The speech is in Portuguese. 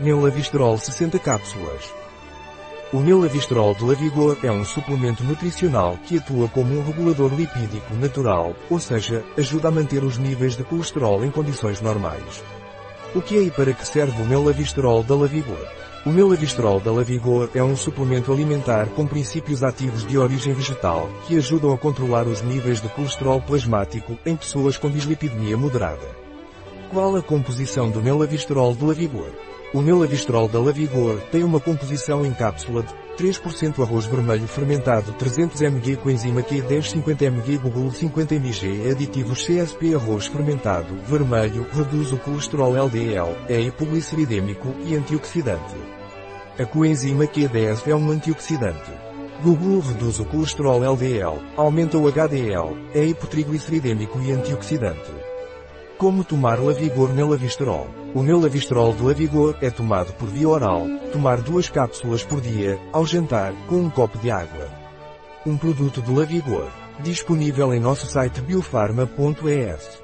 Nelavistrol 60 cápsulas. O Nelavistrol de Lavigor é um suplemento nutricional que atua como um regulador lipídico natural, ou seja, ajuda a manter os níveis de colesterol em condições normais. O que é e para que serve o Nelavistrol da Lavigor? O Nelavistrol da Lavigor é um suplemento alimentar com princípios ativos de origem vegetal, que ajudam a controlar os níveis de colesterol plasmático em pessoas com dislipidemia moderada. Qual a composição do Nelavistrol de Lavigor? O Nelavistrol da Lavigor tem uma composição em cápsula de 3% arroz vermelho fermentado 300 mg coenzima Q10 50 mg Google 50 mg aditivos CSP arroz fermentado vermelho reduz o colesterol LDL, é hipogliceridêmico e antioxidante. A coenzima Q10 é um antioxidante. Google reduz o colesterol LDL, aumenta o HDL, é hipotrigliceridêmico e antioxidante. Como tomar Lavigor Nelavisterol? O Nelavisterol de Lavigor é tomado por via oral, tomar duas cápsulas por dia, ao jantar, com um copo de água. Um produto de Lavigor. Disponível em nosso site biofarma.es.